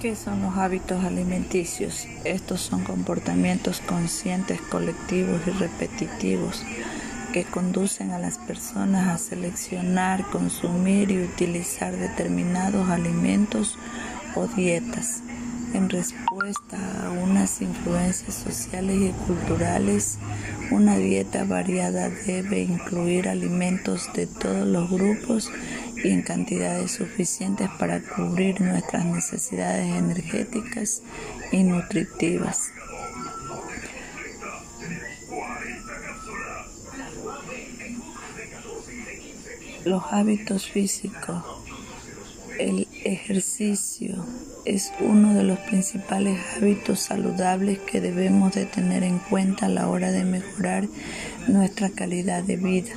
¿Qué son los hábitos alimenticios? Estos son comportamientos conscientes, colectivos y repetitivos que conducen a las personas a seleccionar, consumir y utilizar determinados alimentos o dietas en respuesta a unas influencias sociales y culturales. Una dieta variada debe incluir alimentos de todos los grupos y en cantidades suficientes para cubrir nuestras necesidades energéticas y nutritivas. Los hábitos físicos. El ejercicio es uno de los principales hábitos saludables que debemos de tener en cuenta a la hora de mejorar nuestra calidad de vida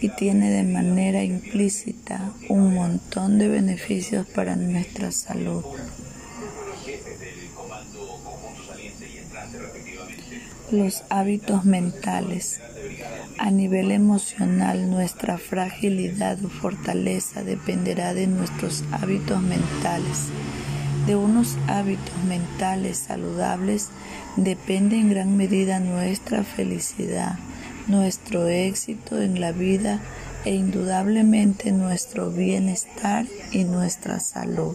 y tiene de manera implícita un montón de beneficios para nuestra salud. Los hábitos mentales. A nivel emocional, nuestra fragilidad o fortaleza dependerá de nuestros hábitos mentales. De unos hábitos mentales saludables depende en gran medida nuestra felicidad nuestro éxito en la vida e indudablemente nuestro bienestar y nuestra salud.